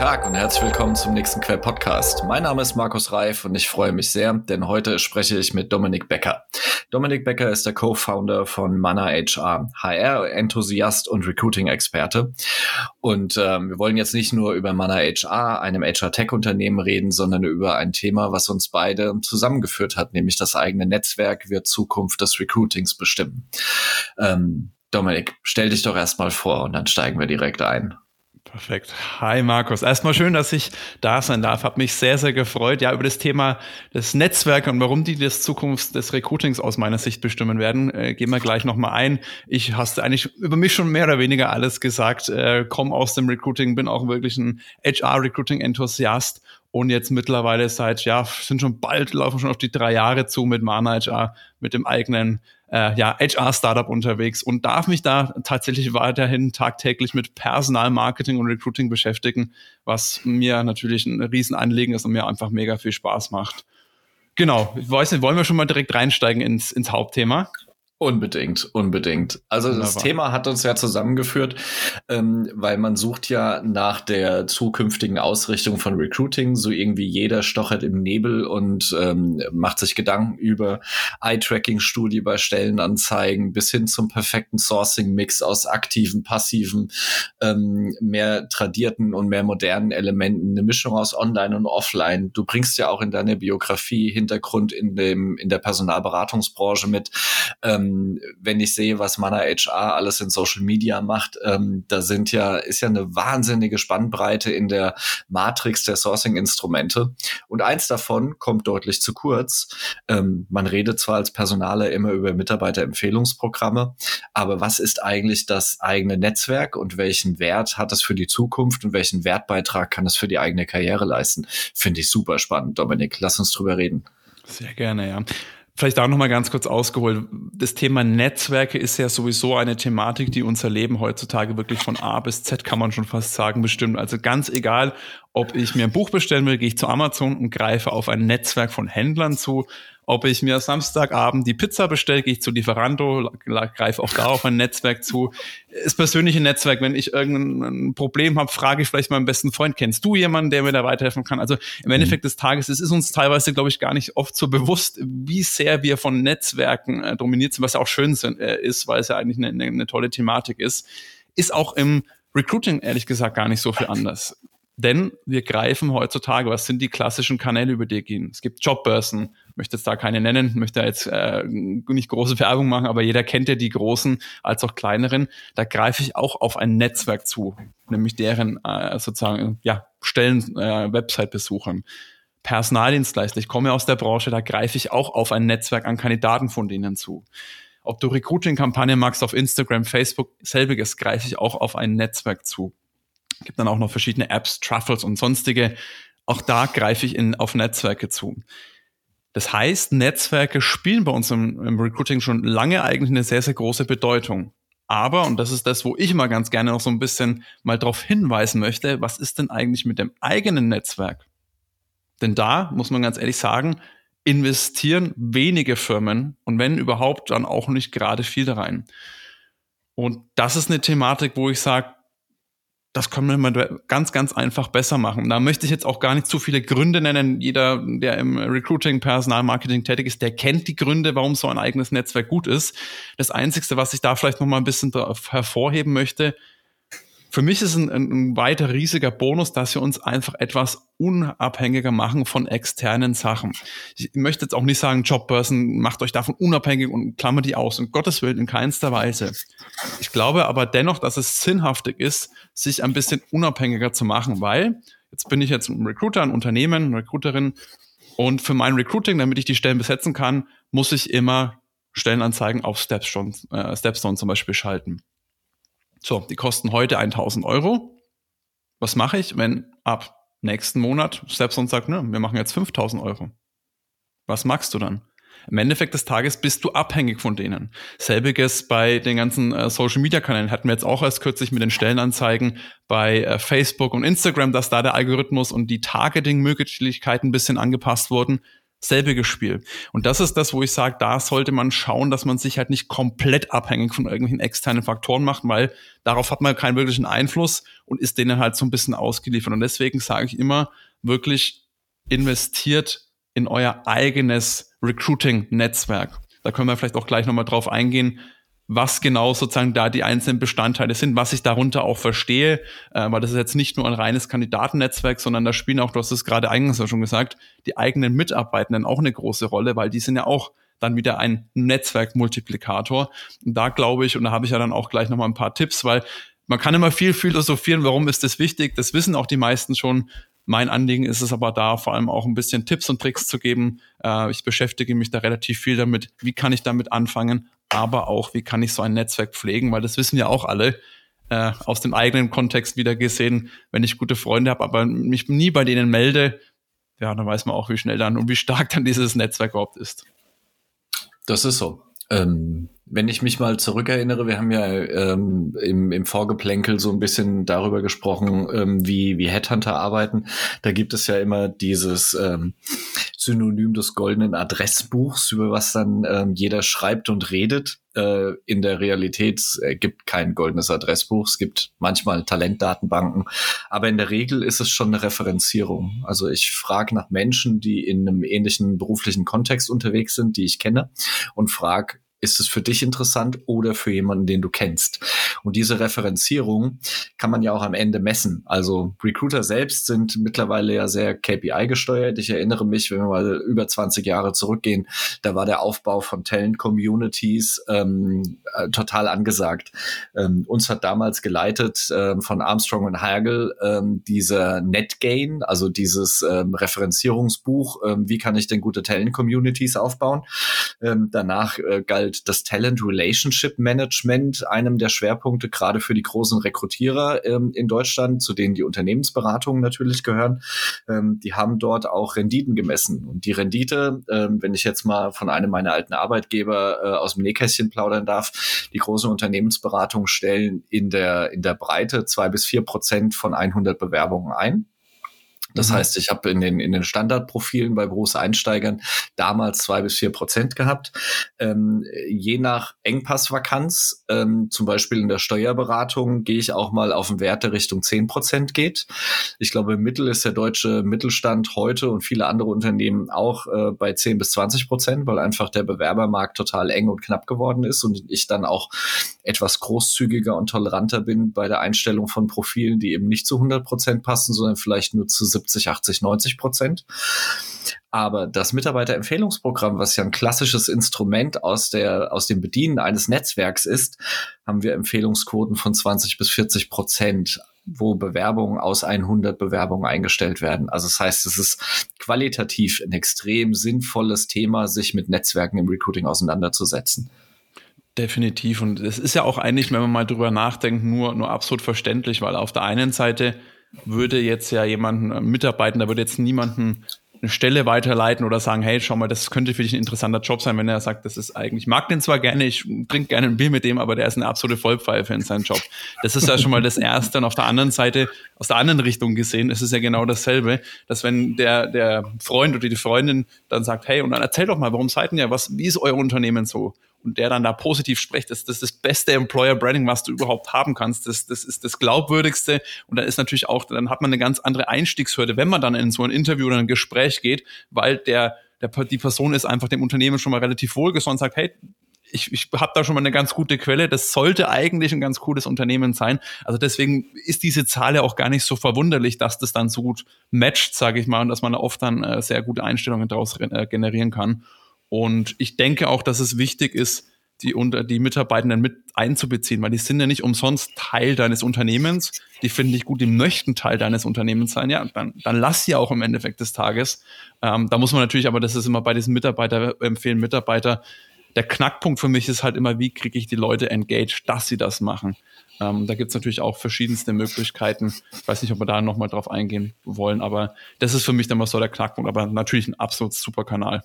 Tag und herzlich willkommen zum nächsten Quell Podcast. Mein Name ist Markus Reif und ich freue mich sehr, denn heute spreche ich mit Dominik Becker. Dominik Becker ist der Co-Founder von Mana HR, HR-Enthusiast und Recruiting-Experte. Und ähm, wir wollen jetzt nicht nur über Mana HR, einem HR-Tech-Unternehmen reden, sondern über ein Thema, was uns beide zusammengeführt hat, nämlich das eigene Netzwerk wird Zukunft des Recruitings bestimmen. Ähm, Dominik, stell dich doch erstmal vor und dann steigen wir direkt ein. Perfekt. Hi Markus. Erstmal schön, dass ich da sein darf. Hab mich sehr, sehr gefreut, ja, über das Thema des Netzwerks und warum die das Zukunft des Recruitings aus meiner Sicht bestimmen werden, äh, gehen wir gleich nochmal ein. Ich hast eigentlich über mich schon mehr oder weniger alles gesagt, äh, komme aus dem Recruiting, bin auch wirklich ein HR-Recruiting-Enthusiast und jetzt mittlerweile seit, ja, sind schon bald, laufen schon auf die drei Jahre zu mit Mana HR, mit dem eigenen äh, ja, HR-Startup unterwegs und darf mich da tatsächlich weiterhin tagtäglich mit Personalmarketing und Recruiting beschäftigen, was mir natürlich ein Riesenanliegen ist und mir einfach mega viel Spaß macht. Genau, ich weiß nicht, wollen wir schon mal direkt reinsteigen ins, ins Hauptthema? Unbedingt, unbedingt. Also Wunderbar. das Thema hat uns ja zusammengeführt, ähm, weil man sucht ja nach der zukünftigen Ausrichtung von Recruiting. So irgendwie jeder stochert im Nebel und ähm, macht sich Gedanken über Eye-Tracking-Studie bei Stellenanzeigen bis hin zum perfekten Sourcing-Mix aus aktiven, passiven, ähm, mehr tradierten und mehr modernen Elementen, eine Mischung aus Online und Offline. Du bringst ja auch in deiner Biografie Hintergrund in dem in der Personalberatungsbranche mit. Ähm, ähm, wenn ich sehe, was Mana HR alles in Social Media macht, ähm, da sind ja, ist ja eine wahnsinnige Spannbreite in der Matrix der Sourcing-Instrumente. Und eins davon kommt deutlich zu kurz. Ähm, man redet zwar als Personaler immer über Mitarbeiterempfehlungsprogramme, aber was ist eigentlich das eigene Netzwerk und welchen Wert hat es für die Zukunft und welchen Wertbeitrag kann es für die eigene Karriere leisten? Finde ich super spannend, Dominik. Lass uns drüber reden. Sehr gerne, ja. Vielleicht auch noch mal ganz kurz ausgeholt. Das Thema Netzwerke ist ja sowieso eine Thematik, die unser Leben heutzutage wirklich von A bis Z, kann man schon fast sagen, bestimmt. Also ganz egal, ob ich mir ein Buch bestellen will, gehe ich zu Amazon und greife auf ein Netzwerk von Händlern zu. Ob ich mir Samstagabend die Pizza bestelle, gehe ich zu Lieferando, greife auch da auf ein Netzwerk zu. Das persönliche Netzwerk, wenn ich irgendein Problem habe, frage ich vielleicht meinen besten Freund, kennst du jemanden, der mir da weiterhelfen kann? Also im Endeffekt mhm. des Tages, es ist uns teilweise, glaube ich, gar nicht oft so bewusst, wie sehr wir von Netzwerken äh, dominiert sind, was ja auch schön sind, äh, ist, weil es ja eigentlich eine, eine, eine tolle Thematik ist. Ist auch im Recruiting ehrlich gesagt gar nicht so viel anders. Denn wir greifen heutzutage, was sind die klassischen Kanäle, über die gehen? Es gibt Jobbörsen, möchte jetzt da keine nennen, möchte jetzt äh, nicht große Werbung machen, aber jeder kennt ja die großen als auch kleineren. Da greife ich auch auf ein Netzwerk zu, nämlich deren äh, sozusagen ja, Stellen, äh, Website-Besuchern. Personaldienstleister, ich komme aus der Branche, da greife ich auch auf ein Netzwerk an Kandidaten von denen zu. Ob du Recruiting-Kampagnen magst auf Instagram, Facebook, selbiges, greife ich auch auf ein Netzwerk zu. Gibt dann auch noch verschiedene Apps, Truffles und sonstige. Auch da greife ich in, auf Netzwerke zu. Das heißt, Netzwerke spielen bei uns im, im Recruiting schon lange eigentlich eine sehr, sehr große Bedeutung. Aber, und das ist das, wo ich mal ganz gerne noch so ein bisschen mal darauf hinweisen möchte, was ist denn eigentlich mit dem eigenen Netzwerk? Denn da muss man ganz ehrlich sagen, investieren wenige Firmen und wenn überhaupt, dann auch nicht gerade viel da rein. Und das ist eine Thematik, wo ich sage, das können wir ganz, ganz einfach besser machen. Da möchte ich jetzt auch gar nicht zu viele Gründe nennen. Jeder, der im Recruiting, Personalmarketing tätig ist, der kennt die Gründe, warum so ein eigenes Netzwerk gut ist. Das Einzige, was ich da vielleicht noch mal ein bisschen hervorheben möchte, für mich ist ein, ein weiter riesiger Bonus, dass wir uns einfach etwas unabhängiger machen von externen Sachen. Ich möchte jetzt auch nicht sagen, Jobbörsen, macht euch davon unabhängig und klammert die aus. Um Gottes Willen in keinster Weise. Ich glaube aber dennoch, dass es sinnhaftig ist, sich ein bisschen unabhängiger zu machen, weil jetzt bin ich jetzt ein Recruiter, ein Unternehmen, eine Recruiterin und für mein Recruiting, damit ich die Stellen besetzen kann, muss ich immer Stellenanzeigen auf Stepstone, äh, Stepstone zum Beispiel schalten. So, die kosten heute 1000 Euro. Was mache ich, wenn ab nächsten Monat Stepstone sagt, ne, wir machen jetzt 5000 Euro? Was magst du dann? Im Endeffekt des Tages bist du abhängig von denen. Selbiges bei den ganzen äh, Social Media Kanälen hatten wir jetzt auch erst kürzlich mit den Stellenanzeigen bei äh, Facebook und Instagram, dass da der Algorithmus und die Targeting-Möglichkeiten ein bisschen angepasst wurden. Selbiges Spiel. Und das ist das, wo ich sage, da sollte man schauen, dass man sich halt nicht komplett abhängig von irgendwelchen externen Faktoren macht, weil darauf hat man keinen wirklichen Einfluss und ist denen halt so ein bisschen ausgeliefert. Und deswegen sage ich immer, wirklich investiert in euer eigenes Recruiting-Netzwerk. Da können wir vielleicht auch gleich nochmal drauf eingehen, was genau sozusagen da die einzelnen Bestandteile sind, was ich darunter auch verstehe, äh, weil das ist jetzt nicht nur ein reines Kandidatennetzwerk, sondern da spielen auch, du hast es gerade eingangs schon gesagt, die eigenen Mitarbeitenden auch eine große Rolle, weil die sind ja auch dann wieder ein Netzwerkmultiplikator. Und da glaube ich, und da habe ich ja dann auch gleich nochmal ein paar Tipps, weil man kann immer viel philosophieren, warum ist das wichtig? Das wissen auch die meisten schon. Mein Anliegen ist es aber da, vor allem auch ein bisschen Tipps und Tricks zu geben. Äh, ich beschäftige mich da relativ viel damit. Wie kann ich damit anfangen? Aber auch, wie kann ich so ein Netzwerk pflegen, weil das wissen ja auch alle äh, aus dem eigenen Kontext wieder gesehen, wenn ich gute Freunde habe, aber mich nie bei denen melde, ja, dann weiß man auch, wie schnell dann und wie stark dann dieses Netzwerk überhaupt ist. Das ist so. Ähm, wenn ich mich mal zurückerinnere, wir haben ja ähm, im, im Vorgeplänkel so ein bisschen darüber gesprochen, ähm, wie, wie Headhunter arbeiten. Da gibt es ja immer dieses ähm, Synonym des goldenen Adressbuchs, über was dann ähm, jeder schreibt und redet. Äh, in der Realität äh, gibt kein goldenes Adressbuch. Es gibt manchmal Talentdatenbanken, aber in der Regel ist es schon eine Referenzierung. Also ich frage nach Menschen, die in einem ähnlichen beruflichen Kontext unterwegs sind, die ich kenne, und frage, ist es für dich interessant oder für jemanden, den du kennst? Und diese Referenzierung kann man ja auch am Ende messen. Also Recruiter selbst sind mittlerweile ja sehr KPI gesteuert. Ich erinnere mich, wenn wir mal über 20 Jahre zurückgehen, da war der Aufbau von Talent Communities ähm, äh, total angesagt. Ähm, uns hat damals geleitet ähm, von Armstrong und Hagel ähm, dieser NetGain, also dieses ähm, Referenzierungsbuch, ähm, wie kann ich denn gute Talent Communities aufbauen? Danach äh, galt halt das Talent Relationship Management einem der Schwerpunkte, gerade für die großen Rekrutierer ähm, in Deutschland, zu denen die Unternehmensberatungen natürlich gehören. Ähm, die haben dort auch Renditen gemessen. Und die Rendite, ähm, wenn ich jetzt mal von einem meiner alten Arbeitgeber äh, aus dem Nähkästchen plaudern darf, die großen Unternehmensberatungen stellen in der, in der Breite zwei bis vier Prozent von 100 Bewerbungen ein. Das mhm. heißt, ich habe in den, in den Standardprofilen bei Berufseinsteigern damals zwei bis vier Prozent gehabt. Ähm, je nach Engpassvakanz, ähm, zum Beispiel in der Steuerberatung, gehe ich auch mal auf einen Wert, der Richtung zehn Prozent geht. Ich glaube, im Mittel ist der deutsche Mittelstand heute und viele andere Unternehmen auch äh, bei zehn bis zwanzig Prozent, weil einfach der Bewerbermarkt total eng und knapp geworden ist und ich dann auch etwas großzügiger und toleranter bin bei der Einstellung von Profilen, die eben nicht zu 100 Prozent passen, sondern vielleicht nur zu 70, 80, 90 Prozent. Aber das Mitarbeiterempfehlungsprogramm, was ja ein klassisches Instrument aus der, aus dem Bedienen eines Netzwerks ist, haben wir Empfehlungsquoten von 20 bis 40 Prozent wo Bewerbungen aus 100 Bewerbungen eingestellt werden. Also das heißt, es ist qualitativ ein extrem sinnvolles Thema, sich mit Netzwerken im Recruiting auseinanderzusetzen. Definitiv. Und es ist ja auch eigentlich, wenn man mal drüber nachdenkt, nur, nur absolut verständlich, weil auf der einen Seite würde jetzt ja jemanden äh, mitarbeiten, da würde jetzt niemanden eine Stelle weiterleiten oder sagen, hey, schau mal, das könnte für dich ein interessanter Job sein, wenn er sagt, das ist eigentlich, ich mag den zwar gerne, ich trinke gerne ein Bier mit dem, aber der ist eine absolute Vollpfeife in seinem Job. Das ist ja schon mal das Erste. Und auf der anderen Seite, aus der anderen Richtung gesehen, ist es ja genau dasselbe, dass wenn der, der Freund oder die Freundin dann sagt, hey, und dann erzähl doch mal, warum seid ihr ja, was, wie ist euer Unternehmen so? Und der dann da positiv spricht, das, das ist das beste Employer Branding, was du überhaupt haben kannst. Das, das ist das glaubwürdigste. Und dann ist natürlich auch, dann hat man eine ganz andere Einstiegshürde, wenn man dann in so ein Interview oder ein Gespräch geht, weil der, der die Person ist einfach dem Unternehmen schon mal relativ wohlgesonnen und sagt, hey, ich, ich habe da schon mal eine ganz gute Quelle. Das sollte eigentlich ein ganz cooles Unternehmen sein. Also deswegen ist diese Zahl ja auch gar nicht so verwunderlich, dass das dann so gut matcht, sage ich mal, und dass man da oft dann äh, sehr gute Einstellungen daraus äh, generieren kann. Und ich denke auch, dass es wichtig ist, die, unter, die Mitarbeitenden mit einzubeziehen, weil die sind ja nicht umsonst Teil deines Unternehmens. Die finden dich gut, die möchten Teil deines Unternehmens sein. Ja, dann, dann lass sie auch im Endeffekt des Tages. Ähm, da muss man natürlich, aber das ist immer bei diesen Mitarbeiter empfehlen, Mitarbeiter. Der Knackpunkt für mich ist halt immer, wie kriege ich die Leute engaged, dass sie das machen. Ähm, da gibt's natürlich auch verschiedenste Möglichkeiten. Ich weiß nicht, ob wir da nochmal drauf eingehen wollen, aber das ist für mich dann mal so der Knackpunkt, aber natürlich ein absolut super Kanal.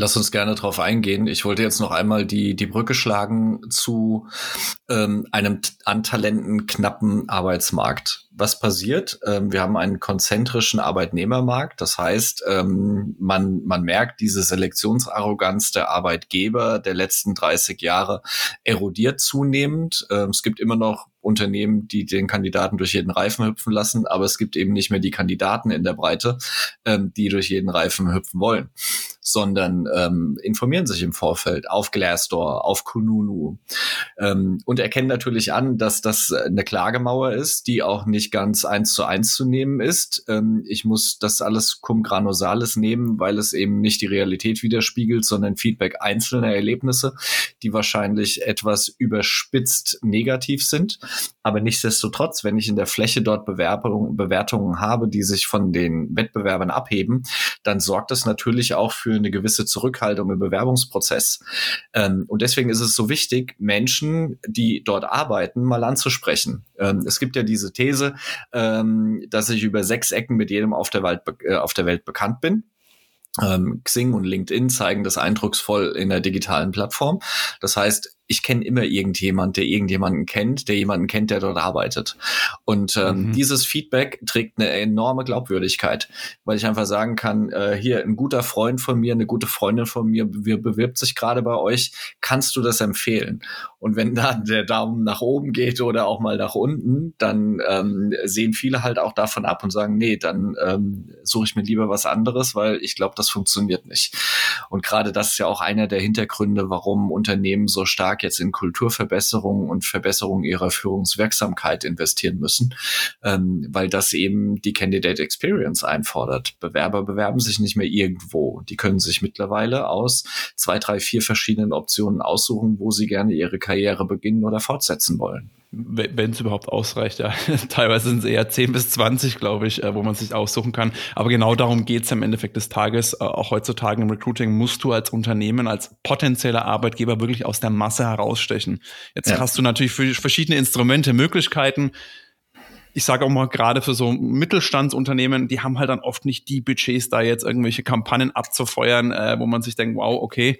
Lass uns gerne darauf eingehen. Ich wollte jetzt noch einmal die, die Brücke schlagen zu ähm, einem an Talenten knappen Arbeitsmarkt. Was passiert? Ähm, wir haben einen konzentrischen Arbeitnehmermarkt. Das heißt, ähm, man, man merkt, diese Selektionsarroganz der Arbeitgeber der letzten 30 Jahre erodiert zunehmend. Ähm, es gibt immer noch Unternehmen, die den Kandidaten durch jeden Reifen hüpfen lassen, aber es gibt eben nicht mehr die Kandidaten in der Breite, ähm, die durch jeden Reifen hüpfen wollen, sondern ähm, informieren sich im Vorfeld auf Glassdoor, auf Kununu ähm, und erkennen natürlich an, dass das eine Klagemauer ist, die auch nicht ganz eins zu eins zu nehmen ist. Ähm, ich muss das alles cum granosales nehmen, weil es eben nicht die Realität widerspiegelt, sondern Feedback einzelner Erlebnisse, die wahrscheinlich etwas überspitzt negativ sind. Aber nichtsdestotrotz, wenn ich in der Fläche dort Bewerbung, Bewertungen habe, die sich von den Wettbewerbern abheben, dann sorgt das natürlich auch für eine gewisse Zurückhaltung im Bewerbungsprozess. Ähm, und deswegen ist es so wichtig, Menschen, die dort arbeiten, mal anzusprechen. Ähm, es gibt ja diese These, ähm, dass ich über sechs Ecken mit jedem auf der, Welt, äh, auf der Welt bekannt bin. Ähm, Xing und LinkedIn zeigen das eindrucksvoll in der digitalen Plattform. Das heißt, ich kenne immer irgendjemand, der irgendjemanden kennt, der jemanden kennt, der dort arbeitet. Und ähm, mhm. dieses Feedback trägt eine enorme Glaubwürdigkeit, weil ich einfach sagen kann, äh, hier ein guter Freund von mir, eine gute Freundin von mir wir bewirbt sich gerade bei euch, kannst du das empfehlen? Und wenn da der Daumen nach oben geht oder auch mal nach unten, dann ähm, sehen viele halt auch davon ab und sagen, nee, dann ähm, suche ich mir lieber was anderes, weil ich glaube, das funktioniert nicht. Und gerade das ist ja auch einer der Hintergründe, warum Unternehmen so stark jetzt in Kulturverbesserung und Verbesserung ihrer Führungswirksamkeit investieren müssen, ähm, weil das eben die Candidate Experience einfordert. Bewerber bewerben sich nicht mehr irgendwo. Die können sich mittlerweile aus zwei, drei, vier verschiedenen Optionen aussuchen, wo sie gerne ihre Karriere beginnen oder fortsetzen wollen wenn es überhaupt ausreicht. Ja. Teilweise sind es eher 10 bis 20, glaube ich, äh, wo man sich aussuchen kann. Aber genau darum geht es im Endeffekt des Tages. Äh, auch heutzutage im Recruiting musst du als Unternehmen, als potenzieller Arbeitgeber wirklich aus der Masse herausstechen. Jetzt ja. hast du natürlich für verschiedene Instrumente Möglichkeiten. Ich sage auch mal gerade für so Mittelstandsunternehmen, die haben halt dann oft nicht die Budgets, da jetzt irgendwelche Kampagnen abzufeuern, äh, wo man sich denkt, wow, okay,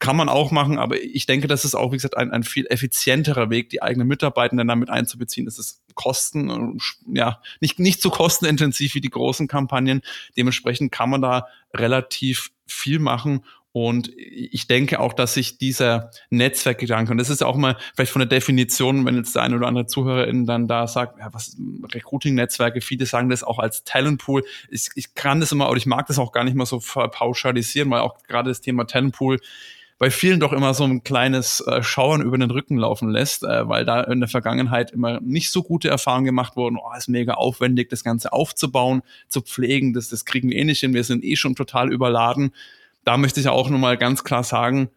kann man auch machen, aber ich denke, das ist auch, wie gesagt, ein, ein viel effizienterer Weg, die eigenen Mitarbeitenden damit einzubeziehen. Es ist Kosten, ja, nicht, nicht so kostenintensiv wie die großen Kampagnen. Dementsprechend kann man da relativ viel machen und ich denke auch, dass sich dieser Netzwerkgedanke, und das ist ja auch mal vielleicht von der Definition, wenn jetzt der eine oder andere Zuhörerin dann da sagt, ja, was Recruiting-Netzwerke, viele sagen das auch als Talentpool. Ich, ich kann das immer, oder ich mag das auch gar nicht mal so pauschalisieren, weil auch gerade das Thema Talentpool bei vielen doch immer so ein kleines äh, Schauern über den Rücken laufen lässt, äh, weil da in der Vergangenheit immer nicht so gute Erfahrungen gemacht wurden. Oh, ist mega aufwendig, das Ganze aufzubauen, zu pflegen, das, das kriegen wir eh nicht hin, wir sind eh schon total überladen da möchte ich auch nochmal ganz klar sagen,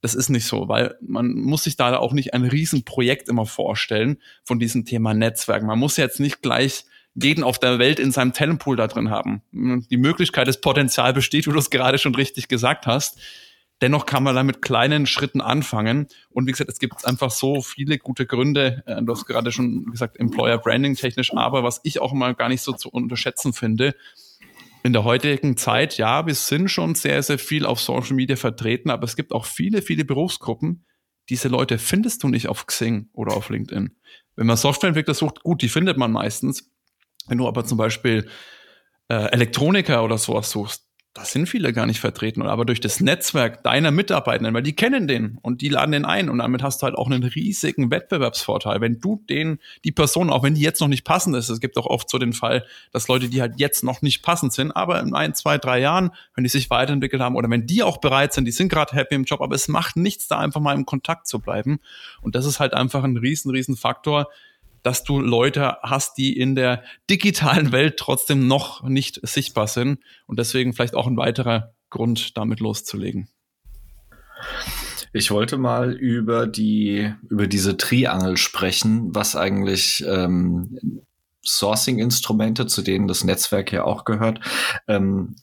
das ist nicht so, weil man muss sich da auch nicht ein Riesenprojekt immer vorstellen von diesem Thema Netzwerk. Man muss jetzt nicht gleich jeden auf der Welt in seinem Talentpool da drin haben. Die Möglichkeit, das Potenzial besteht, wie du es gerade schon richtig gesagt hast. Dennoch kann man da mit kleinen Schritten anfangen. Und wie gesagt, es gibt einfach so viele gute Gründe. Äh, du hast gerade schon gesagt, Employer Branding technisch, aber was ich auch mal gar nicht so zu unterschätzen finde, in der heutigen Zeit, ja, wir sind schon sehr, sehr viel auf Social Media vertreten, aber es gibt auch viele, viele Berufsgruppen. Diese Leute findest du nicht auf Xing oder auf LinkedIn. Wenn man Softwareentwickler sucht, gut, die findet man meistens. Wenn du aber zum Beispiel äh, Elektroniker oder sowas suchst, das sind viele gar nicht vertreten. Aber durch das Netzwerk deiner Mitarbeitenden, weil die kennen den und die laden den ein und damit hast du halt auch einen riesigen Wettbewerbsvorteil. Wenn du den, die Person, auch wenn die jetzt noch nicht passend ist, es gibt auch oft so den Fall, dass Leute, die halt jetzt noch nicht passend sind, aber in ein, zwei, drei Jahren, wenn die sich weiterentwickelt haben oder wenn die auch bereit sind, die sind gerade happy im Job, aber es macht nichts, da einfach mal im Kontakt zu bleiben. Und das ist halt einfach ein riesen, riesen Faktor, dass du Leute hast, die in der digitalen Welt trotzdem noch nicht sichtbar sind und deswegen vielleicht auch ein weiterer Grund, damit loszulegen. Ich wollte mal über die über diese Triangel sprechen, was eigentlich ähm, Sourcing-Instrumente, zu denen das Netzwerk ja auch gehört, ähm,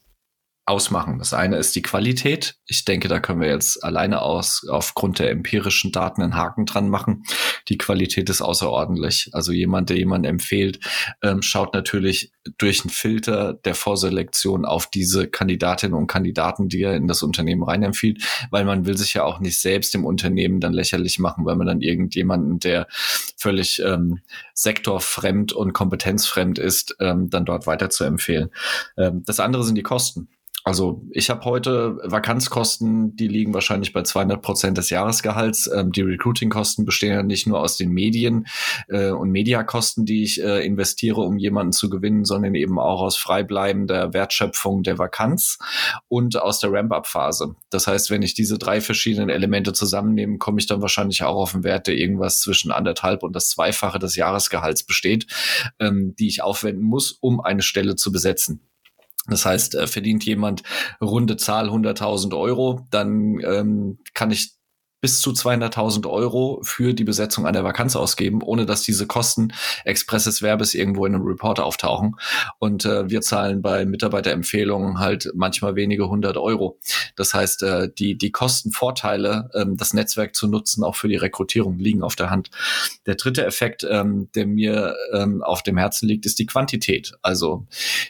ausmachen. Das eine ist die Qualität. Ich denke, da können wir jetzt alleine aus, aufgrund der empirischen Daten einen Haken dran machen. Die Qualität ist außerordentlich. Also jemand, der jemand empfiehlt, ähm, schaut natürlich durch einen Filter der Vorselektion auf diese Kandidatinnen und Kandidaten, die er in das Unternehmen reinempfiehlt, weil man will sich ja auch nicht selbst im Unternehmen dann lächerlich machen, weil man dann irgendjemanden, der völlig ähm, sektorfremd und kompetenzfremd ist, ähm, dann dort weiter zu empfehlen. Ähm, das andere sind die Kosten. Also ich habe heute Vakanzkosten, die liegen wahrscheinlich bei 200 Prozent des Jahresgehalts. Ähm, die Recruiting-Kosten bestehen ja nicht nur aus den Medien äh, und Mediakosten, die ich äh, investiere, um jemanden zu gewinnen, sondern eben auch aus freibleibender Wertschöpfung der Vakanz und aus der Ramp-up-Phase. Das heißt, wenn ich diese drei verschiedenen Elemente zusammennehme, komme ich dann wahrscheinlich auch auf einen Wert, der irgendwas zwischen anderthalb und das Zweifache des Jahresgehalts besteht, ähm, die ich aufwenden muss, um eine Stelle zu besetzen. Das heißt, äh, verdient jemand runde Zahl 100.000 Euro, dann ähm, kann ich bis zu 200.000 Euro für die Besetzung einer Vakanz ausgeben, ohne dass diese Kosten expresses Verbes irgendwo in einem Report auftauchen. Und äh, wir zahlen bei Mitarbeiterempfehlungen halt manchmal wenige hundert Euro. Das heißt, äh, die, die Kostenvorteile, ähm, das Netzwerk zu nutzen, auch für die Rekrutierung, liegen auf der Hand. Der dritte Effekt, ähm, der mir ähm, auf dem Herzen liegt, ist die Quantität. Also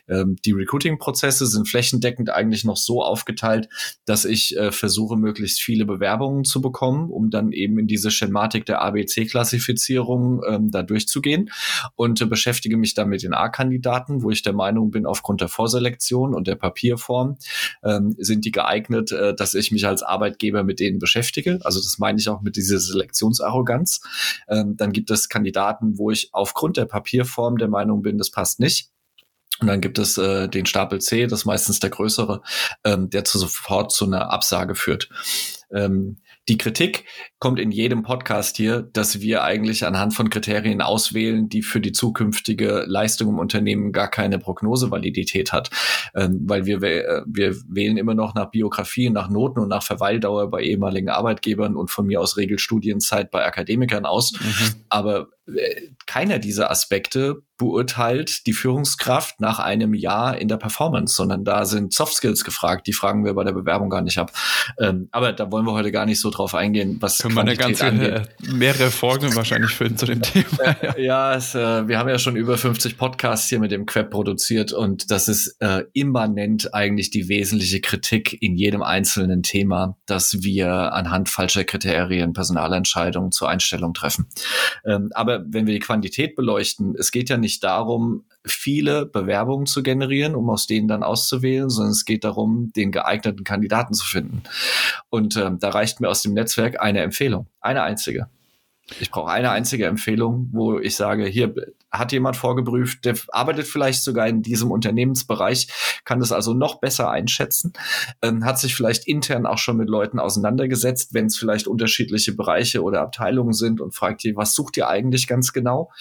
ähm, die Recruiting-Prozesse sind flächendeckend eigentlich noch so aufgeteilt, dass ich äh, versuche, möglichst viele Bewerbungen zu bekommen kommen, um dann eben in diese Schematik der ABC-Klassifizierung ähm, da durchzugehen und äh, beschäftige mich dann mit den A-Kandidaten, wo ich der Meinung bin, aufgrund der Vorselektion und der Papierform ähm, sind die geeignet, äh, dass ich mich als Arbeitgeber mit denen beschäftige. Also das meine ich auch mit dieser Selektionsarroganz. Ähm, dann gibt es Kandidaten, wo ich aufgrund der Papierform der Meinung bin, das passt nicht. Und dann gibt es äh, den Stapel C, das ist meistens der größere, ähm, der zu sofort zu einer Absage führt. Ähm, die Kritik kommt in jedem Podcast hier, dass wir eigentlich anhand von Kriterien auswählen, die für die zukünftige Leistung im Unternehmen gar keine Prognosevalidität hat. Ähm, weil wir, äh, wir wählen immer noch nach Biografien, nach Noten und nach Verweildauer bei ehemaligen Arbeitgebern und von mir aus Regelstudienzeit bei Akademikern aus. Mhm. Aber äh, keiner dieser Aspekte beurteilt die Führungskraft nach einem Jahr in der Performance, sondern da sind Soft Skills gefragt. Die fragen wir bei der Bewerbung gar nicht ab. Ähm, aber da wollen wir heute gar nicht so drauf eingehen, was Können wir eine ganze, angeht. Äh, mehrere Folgen wahrscheinlich füllen zu dem Thema. Äh, ja, es, äh, wir haben ja schon über 50 Podcasts hier mit dem Queb produziert und das ist äh, immanent eigentlich die wesentliche Kritik in jedem einzelnen Thema, dass wir anhand falscher Kriterien Personalentscheidungen zur Einstellung treffen. Ähm, aber wenn wir die Quantität beleuchten, es geht ja nicht darum, viele Bewerbungen zu generieren, um aus denen dann auszuwählen, sondern es geht darum, den geeigneten Kandidaten zu finden. Und ähm, da reicht mir aus dem Netzwerk eine Empfehlung, eine einzige. Ich brauche eine einzige Empfehlung, wo ich sage, hier hat jemand vorgeprüft, der arbeitet vielleicht sogar in diesem Unternehmensbereich, kann das also noch besser einschätzen, ähm, hat sich vielleicht intern auch schon mit Leuten auseinandergesetzt, wenn es vielleicht unterschiedliche Bereiche oder Abteilungen sind und fragt ihr, was sucht ihr eigentlich ganz genau?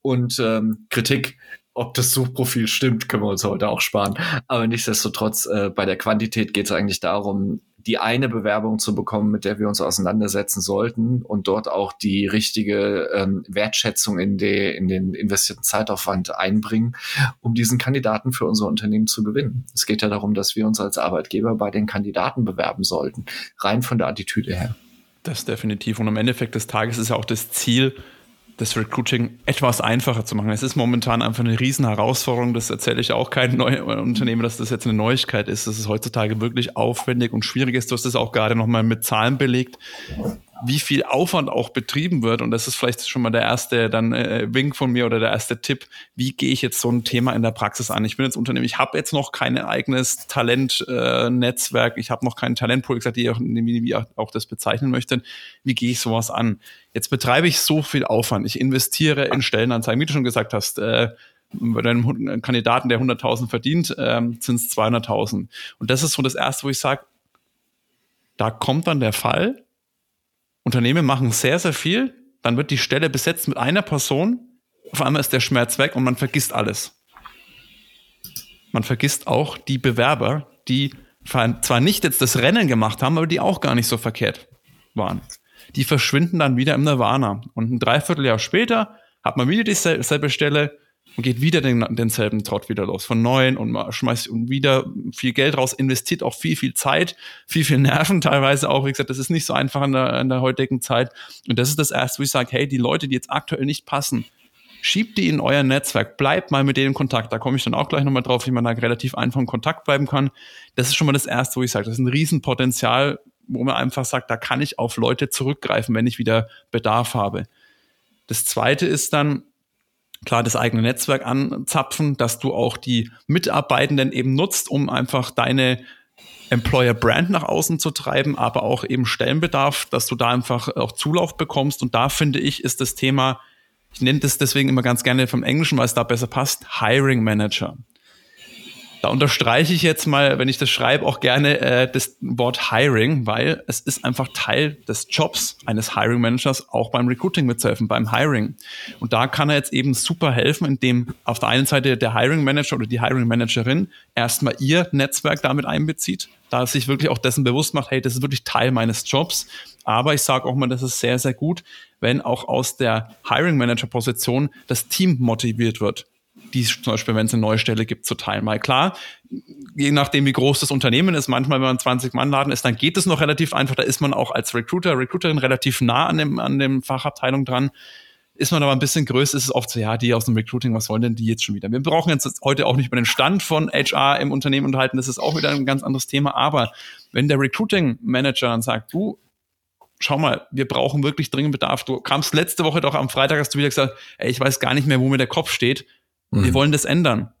Und ähm, Kritik ob das Suchprofil stimmt, können wir uns heute auch sparen. Aber nichtsdestotrotz, äh, bei der Quantität geht es eigentlich darum, die eine Bewerbung zu bekommen, mit der wir uns auseinandersetzen sollten und dort auch die richtige ähm, Wertschätzung in, die, in den investierten Zeitaufwand einbringen, um diesen Kandidaten für unser Unternehmen zu gewinnen. Es geht ja darum, dass wir uns als Arbeitgeber bei den Kandidaten bewerben sollten, rein von der Attitüde her. Das definitiv. Und am Endeffekt des Tages ist ja auch das Ziel, das Recruiting etwas einfacher zu machen. Es ist momentan einfach eine riesen Herausforderung. Das erzähle ich auch keinem Unternehmen, dass das jetzt eine Neuigkeit ist, dass es heutzutage wirklich aufwendig und schwierig ist. Du hast es auch gerade nochmal mit Zahlen belegt wie viel Aufwand auch betrieben wird. Und das ist vielleicht schon mal der erste dann äh, Wink von mir oder der erste Tipp. Wie gehe ich jetzt so ein Thema in der Praxis an? Ich bin jetzt Unternehmen, ich habe jetzt noch kein eigenes Talentnetzwerk, äh, ich habe noch kein Talentpool, gesagt, wie, wie auch, das bezeichnen möchte. Wie gehe ich sowas an? Jetzt betreibe ich so viel Aufwand. Ich investiere in Stellenanzeigen, wie du schon gesagt hast. Äh, bei einem Kandidaten, der 100.000 verdient, ähm, sind es 200.000. Und das ist so das Erste, wo ich sage, da kommt dann der Fall, Unternehmen machen sehr, sehr viel, dann wird die Stelle besetzt mit einer Person, auf einmal ist der Schmerz weg und man vergisst alles. Man vergisst auch die Bewerber, die zwar nicht jetzt das Rennen gemacht haben, aber die auch gar nicht so verkehrt waren. Die verschwinden dann wieder im Nirvana. Und ein Dreivierteljahr später hat man wieder dieselbe Stelle, und geht wieder den, denselben Trott wieder los von neuen und schmeißt wieder viel Geld raus, investiert auch viel, viel Zeit, viel, viel Nerven teilweise auch. Wie gesagt, das ist nicht so einfach in der, in der heutigen Zeit. Und das ist das erste, wo ich sage, hey, die Leute, die jetzt aktuell nicht passen, schiebt die in euer Netzwerk, bleibt mal mit denen in Kontakt. Da komme ich dann auch gleich nochmal drauf, wie man da relativ einfach in Kontakt bleiben kann. Das ist schon mal das erste, wo ich sage, das ist ein Riesenpotenzial, wo man einfach sagt, da kann ich auf Leute zurückgreifen, wenn ich wieder Bedarf habe. Das zweite ist dann, klar das eigene Netzwerk anzapfen, dass du auch die Mitarbeitenden eben nutzt, um einfach deine Employer Brand nach außen zu treiben, aber auch eben Stellenbedarf, dass du da einfach auch Zulauf bekommst. Und da finde ich, ist das Thema, ich nenne das deswegen immer ganz gerne vom Englischen, weil es da besser passt, Hiring Manager. Da unterstreiche ich jetzt mal, wenn ich das schreibe, auch gerne äh, das Wort Hiring, weil es ist einfach Teil des Jobs eines Hiring Managers, auch beim Recruiting mitzuhelfen, beim Hiring. Und da kann er jetzt eben super helfen, indem auf der einen Seite der Hiring Manager oder die Hiring Managerin erstmal ihr Netzwerk damit einbezieht, da sich wirklich auch dessen bewusst macht, hey, das ist wirklich Teil meines Jobs. Aber ich sage auch mal, das ist sehr, sehr gut, wenn auch aus der Hiring Manager Position das Team motiviert wird die zum Beispiel, wenn es eine neue Stelle gibt, zu teilen. Mal klar, je nachdem, wie groß das Unternehmen ist, manchmal, wenn man 20 Mann Laden ist, dann geht es noch relativ einfach. Da ist man auch als Recruiter, Recruiterin relativ nah an dem, an dem Fachabteilung dran. Ist man aber ein bisschen größer, ist es oft so, ja, die aus dem Recruiting, was wollen denn die jetzt schon wieder? Wir brauchen jetzt heute auch nicht über den Stand von HR im Unternehmen unterhalten, das ist auch wieder ein ganz anderes Thema. Aber wenn der Recruiting Manager dann sagt, du, schau mal, wir brauchen wirklich dringend Bedarf. Du kamst letzte Woche doch am Freitag, hast du wieder gesagt, ey, ich weiß gar nicht mehr, wo mir der Kopf steht. Mhm. Wir wollen das ändern.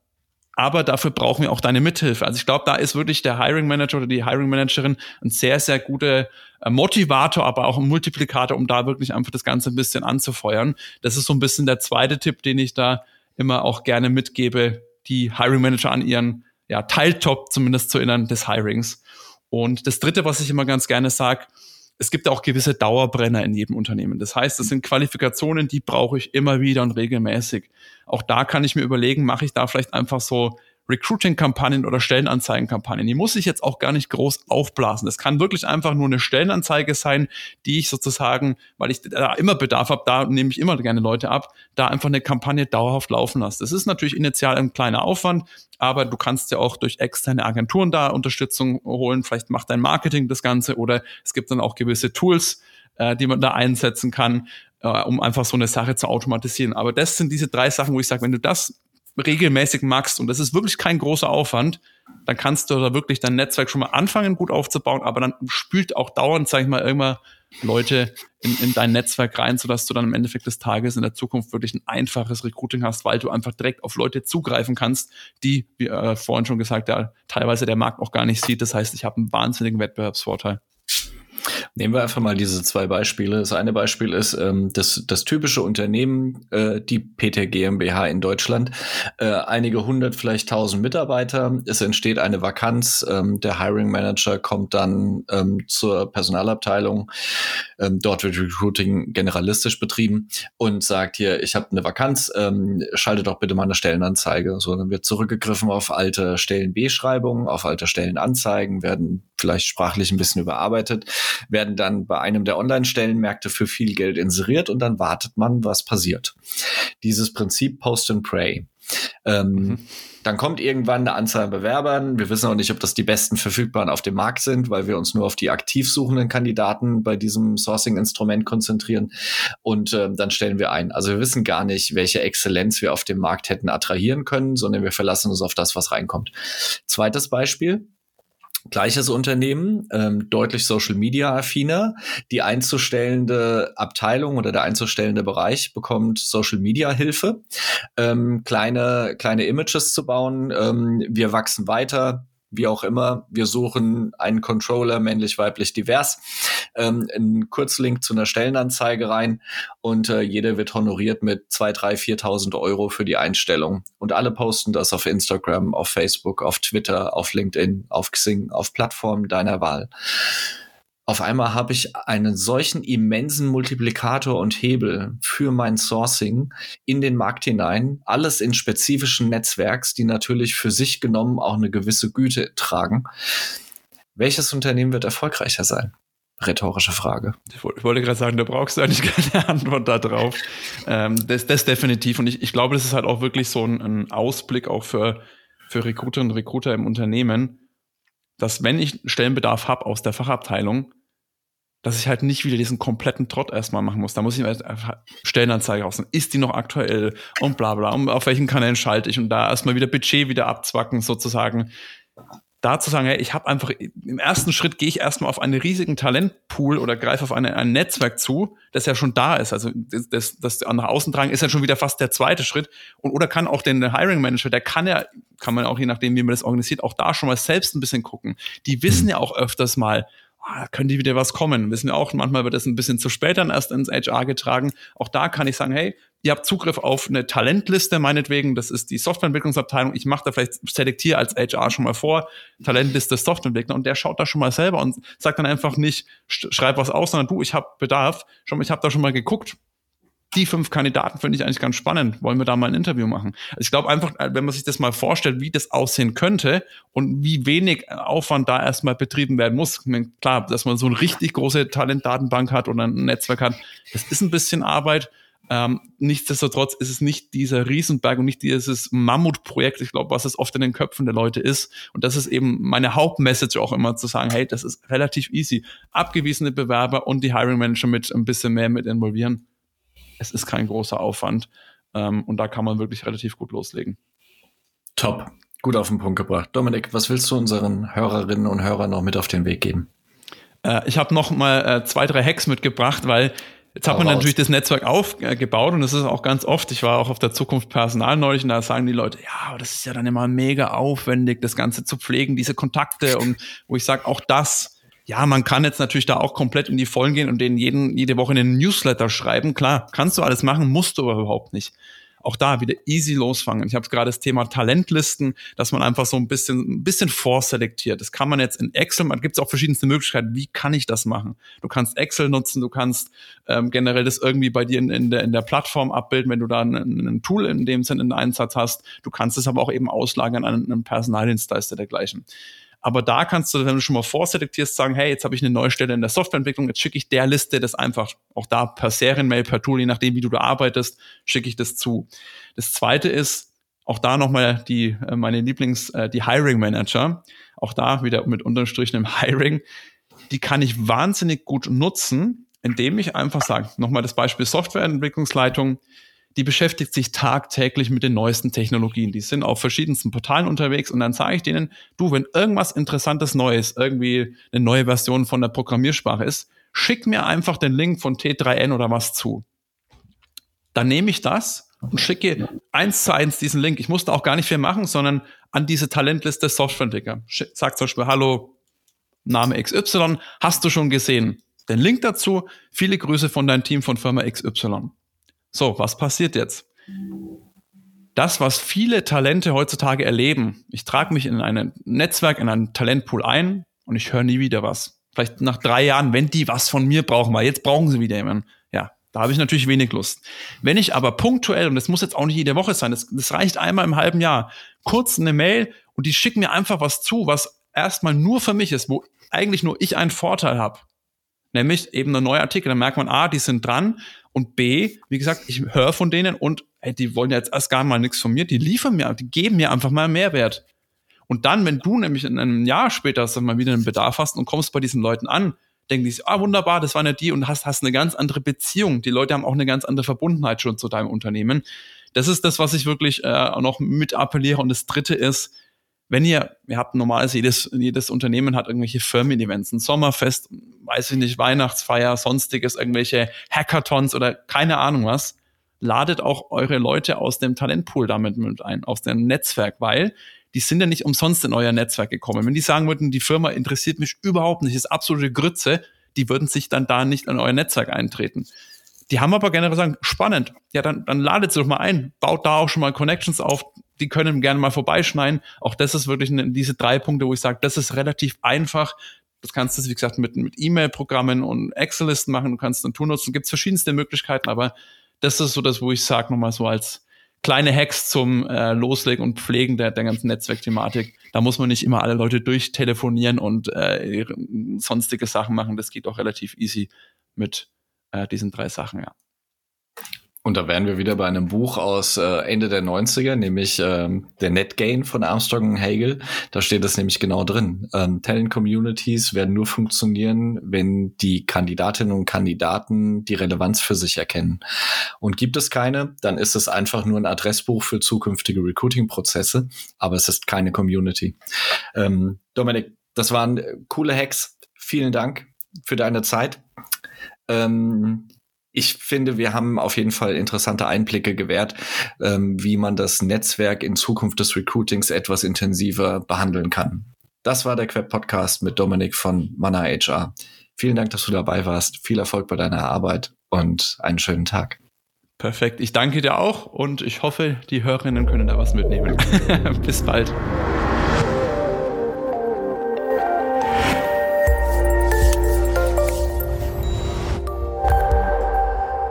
Aber dafür brauchen wir auch deine Mithilfe. Also ich glaube, da ist wirklich der Hiring Manager oder die Hiring Managerin ein sehr, sehr guter äh, Motivator, aber auch ein Multiplikator, um da wirklich einfach das Ganze ein bisschen anzufeuern. Das ist so ein bisschen der zweite Tipp, den ich da immer auch gerne mitgebe, die Hiring Manager an ihren ja, Teiltop zumindest zu erinnern des Hirings. Und das dritte, was ich immer ganz gerne sage, es gibt auch gewisse Dauerbrenner in jedem Unternehmen. Das heißt, das sind Qualifikationen, die brauche ich immer wieder und regelmäßig. Auch da kann ich mir überlegen, mache ich da vielleicht einfach so Recruiting-Kampagnen oder Stellenanzeigen-Kampagnen. Die muss ich jetzt auch gar nicht groß aufblasen. Es kann wirklich einfach nur eine Stellenanzeige sein, die ich sozusagen, weil ich da immer Bedarf habe, da nehme ich immer gerne Leute ab, da einfach eine Kampagne dauerhaft laufen lasse. Das ist natürlich initial ein kleiner Aufwand, aber du kannst ja auch durch externe Agenturen da Unterstützung holen. Vielleicht macht dein Marketing das Ganze oder es gibt dann auch gewisse Tools, äh, die man da einsetzen kann, äh, um einfach so eine Sache zu automatisieren. Aber das sind diese drei Sachen, wo ich sage, wenn du das regelmäßig machst und das ist wirklich kein großer Aufwand, dann kannst du da wirklich dein Netzwerk schon mal anfangen, gut aufzubauen, aber dann spült auch dauernd, sag ich mal, irgendwann Leute in, in dein Netzwerk rein, sodass du dann im Endeffekt des Tages in der Zukunft wirklich ein einfaches Recruiting hast, weil du einfach direkt auf Leute zugreifen kannst, die, wie äh, vorhin schon gesagt, ja, teilweise der Markt auch gar nicht sieht. Das heißt, ich habe einen wahnsinnigen Wettbewerbsvorteil. Nehmen wir einfach mal diese zwei Beispiele. Das eine Beispiel ist ähm, das, das typische Unternehmen, äh, die PT GmbH in Deutschland. Äh, einige hundert, vielleicht tausend Mitarbeiter. Es entsteht eine Vakanz. Ähm, der Hiring Manager kommt dann ähm, zur Personalabteilung. Ähm, dort wird Recruiting generalistisch betrieben und sagt hier, ich habe eine Vakanz, ähm, schalte doch bitte mal eine Stellenanzeige. So, dann wird zurückgegriffen auf alte Stellen-Beschreibungen, auf alte Stellenanzeigen, werden vielleicht sprachlich ein bisschen überarbeitet, werden dann bei einem der Online-Stellenmärkte für viel Geld inseriert und dann wartet man, was passiert. Dieses Prinzip Post and Pray. Ähm, mhm. Dann kommt irgendwann eine Anzahl an Bewerbern. Wir wissen auch nicht, ob das die besten verfügbaren auf dem Markt sind, weil wir uns nur auf die aktiv suchenden Kandidaten bei diesem Sourcing-Instrument konzentrieren. Und äh, dann stellen wir ein. Also wir wissen gar nicht, welche Exzellenz wir auf dem Markt hätten attrahieren können, sondern wir verlassen uns auf das, was reinkommt. Zweites Beispiel. Gleiches Unternehmen, ähm, deutlich Social Media affiner. Die einzustellende Abteilung oder der einzustellende Bereich bekommt Social Media Hilfe, ähm, kleine, kleine Images zu bauen. Ähm, wir wachsen weiter wie auch immer. Wir suchen einen Controller, männlich, weiblich, divers, ähm, einen Kurzlink zu einer Stellenanzeige rein und äh, jeder wird honoriert mit zwei, drei, viertausend Euro für die Einstellung. Und alle posten das auf Instagram, auf Facebook, auf Twitter, auf LinkedIn, auf Xing, auf Plattformen deiner Wahl auf einmal habe ich einen solchen immensen Multiplikator und Hebel für mein Sourcing in den Markt hinein, alles in spezifischen Netzwerks, die natürlich für sich genommen auch eine gewisse Güte tragen. Welches Unternehmen wird erfolgreicher sein? rhetorische Frage. Ich wollte gerade sagen, da brauchst du eigentlich keine Antwort darauf. Ähm, das, das definitiv. Und ich, ich glaube, das ist halt auch wirklich so ein, ein Ausblick auch für, für Recruiterinnen und Recruiter im Unternehmen, dass wenn ich Stellenbedarf habe aus der Fachabteilung, dass ich halt nicht wieder diesen kompletten Trott erstmal machen muss. Da muss ich einfach Stellenanzeige raus. Ist die noch aktuell und bla bla. Und auf welchen Kanälen schalte ich und da erstmal wieder Budget wieder abzwacken sozusagen. Da zu sagen, hey, ich habe einfach, im ersten Schritt gehe ich erstmal auf einen riesigen Talentpool oder greife auf eine, ein Netzwerk zu, das ja schon da ist. Also das, das, das nach außen tragen ist ja schon wieder fast der zweite Schritt. Und oder kann auch den Hiring Manager, der kann ja, kann man auch je nachdem, wie man das organisiert, auch da schon mal selbst ein bisschen gucken. Die wissen mhm. ja auch öfters mal, ah, könnte wieder was kommen. Wissen wir auch, manchmal wird das ein bisschen zu spät dann erst ins HR getragen. Auch da kann ich sagen, hey, ihr habt Zugriff auf eine Talentliste, meinetwegen, das ist die Softwareentwicklungsabteilung. Ich mache da vielleicht, selektiere als HR schon mal vor, Talentliste Softwareentwickler und der schaut da schon mal selber und sagt dann einfach nicht, schreib was aus, sondern du, ich habe Bedarf. Schon, ich habe da schon mal geguckt, die fünf Kandidaten finde ich eigentlich ganz spannend. Wollen wir da mal ein Interview machen? Also ich glaube einfach, äh, wenn man sich das mal vorstellt, wie das aussehen könnte und wie wenig Aufwand da erstmal betrieben werden muss. Klar, dass man so eine richtig große Talentdatenbank hat oder ein Netzwerk hat, das ist ein bisschen Arbeit. Ähm, nichtsdestotrotz ist es nicht dieser Riesenberg und nicht dieses Mammutprojekt, ich glaube, was es oft in den Köpfen der Leute ist. Und das ist eben meine Hauptmessage auch immer zu sagen, hey, das ist relativ easy. Abgewiesene Bewerber und die Hiring Manager mit ein bisschen mehr mit involvieren es ist kein großer Aufwand ähm, und da kann man wirklich relativ gut loslegen. Top, gut auf den Punkt gebracht. Dominik, was willst du unseren Hörerinnen und Hörern noch mit auf den Weg geben? Äh, ich habe noch mal äh, zwei, drei Hacks mitgebracht, weil Jetzt hat man natürlich das Netzwerk aufgebaut und das ist auch ganz oft, ich war auch auf der Zukunft Personal neulich und da sagen die Leute, ja, aber das ist ja dann immer mega aufwendig, das Ganze zu pflegen, diese Kontakte und wo ich sage, auch das ja, man kann jetzt natürlich da auch komplett in die Vollen gehen und denen jeden, jede Woche einen Newsletter schreiben. Klar, kannst du alles machen, musst du aber überhaupt nicht. Auch da wieder easy losfangen. Ich habe gerade das Thema Talentlisten, dass man einfach so ein bisschen, ein bisschen vorselektiert. Das kann man jetzt in Excel, man gibt es auch verschiedenste Möglichkeiten. Wie kann ich das machen? Du kannst Excel nutzen, du kannst ähm, generell das irgendwie bei dir in, in, der, in der Plattform abbilden, wenn du da ein, ein Tool in dem Sinne in Einsatz hast. Du kannst es aber auch eben auslagern an einen Personaldienstleister dergleichen. Aber da kannst du, wenn du schon mal vorselektierst, sagen, hey, jetzt habe ich eine neue Stelle in der Softwareentwicklung, jetzt schicke ich der Liste das einfach, auch da per Serienmail, per Tool, je nachdem, wie du da arbeitest, schicke ich das zu. Das zweite ist, auch da nochmal die, äh, meine Lieblings, äh, die Hiring Manager. Auch da wieder mit Unterstrichen im Hiring. Die kann ich wahnsinnig gut nutzen, indem ich einfach sage, nochmal das Beispiel Softwareentwicklungsleitung die beschäftigt sich tagtäglich mit den neuesten Technologien. Die sind auf verschiedensten Portalen unterwegs und dann sage ich denen, du, wenn irgendwas interessantes Neues, irgendwie eine neue Version von der Programmiersprache ist, schick mir einfach den Link von T3N oder was zu. Dann nehme ich das und schicke eins zu eins diesen Link. Ich musste auch gar nicht viel machen, sondern an diese Talentliste Softwareentwickler. Sag zum Beispiel, hallo, Name XY, hast du schon gesehen? Den Link dazu, viele Grüße von deinem Team von Firma XY. So, was passiert jetzt? Das, was viele Talente heutzutage erleben, ich trage mich in ein Netzwerk, in einen Talentpool ein und ich höre nie wieder was. Vielleicht nach drei Jahren, wenn die was von mir brauchen, weil jetzt brauchen sie wieder jemanden. Ja, da habe ich natürlich wenig Lust. Wenn ich aber punktuell, und das muss jetzt auch nicht jede Woche sein, das, das reicht einmal im halben Jahr, kurz eine Mail und die schicken mir einfach was zu, was erstmal nur für mich ist, wo eigentlich nur ich einen Vorteil habe. Nämlich eben ein neuer Artikel. Dann merkt man, A, die sind dran und B, wie gesagt, ich höre von denen und ey, die wollen jetzt erst gar mal nichts von mir, die liefern mir, die geben mir einfach mal Mehrwert. Und dann, wenn du nämlich in einem Jahr später sag mal wieder einen Bedarf hast und kommst bei diesen Leuten an, denken die sich, ah, wunderbar, das waren ja die und hast, hast eine ganz andere Beziehung. Die Leute haben auch eine ganz andere Verbundenheit schon zu deinem Unternehmen. Das ist das, was ich wirklich äh, noch mit appelliere. Und das dritte ist, wenn ihr, ihr habt normalerweise jedes, jedes Unternehmen hat irgendwelche Firmen-Events, ein Sommerfest, weiß ich nicht, Weihnachtsfeier, sonstiges, irgendwelche Hackathons oder keine Ahnung was, ladet auch eure Leute aus dem Talentpool damit mit ein, aus dem Netzwerk, weil die sind ja nicht umsonst in euer Netzwerk gekommen. Wenn die sagen würden, die Firma interessiert mich überhaupt nicht, ist absolute Grütze, die würden sich dann da nicht in euer Netzwerk eintreten. Die haben aber generell gesagt, spannend, ja, dann, dann ladet sie doch mal ein, baut da auch schon mal Connections auf, die können gerne mal vorbeischneiden. Auch das ist wirklich eine, diese drei Punkte, wo ich sage, das ist relativ einfach. Das kannst du, wie gesagt, mit, mit E-Mail-Programmen und Excel-Listen machen. Du kannst ein Tool nutzen. Gibt verschiedenste Möglichkeiten, aber das ist so das, wo ich sage, nochmal so als kleine Hacks zum äh, Loslegen und Pflegen der, der ganzen Netzwerkthematik. Da muss man nicht immer alle Leute durchtelefonieren und äh, sonstige Sachen machen. Das geht auch relativ easy mit äh, diesen drei Sachen, ja. Und da wären wir wieder bei einem Buch aus äh, Ende der 90er, nämlich ähm, der Net Gain von Armstrong und Hagel. Da steht das nämlich genau drin. Ähm, Talent Communities werden nur funktionieren, wenn die Kandidatinnen und Kandidaten die Relevanz für sich erkennen. Und gibt es keine, dann ist es einfach nur ein Adressbuch für zukünftige Recruiting-Prozesse, aber es ist keine Community. Ähm, Dominik, das waren coole Hacks. Vielen Dank für deine Zeit. Ähm, ich finde, wir haben auf jeden Fall interessante Einblicke gewährt, ähm, wie man das Netzwerk in Zukunft des Recruitings etwas intensiver behandeln kann. Das war der Queb Podcast mit Dominik von Mana HR. Vielen Dank, dass du dabei warst. Viel Erfolg bei deiner Arbeit und einen schönen Tag. Perfekt. Ich danke dir auch und ich hoffe, die Hörerinnen können da was mitnehmen. Bis bald.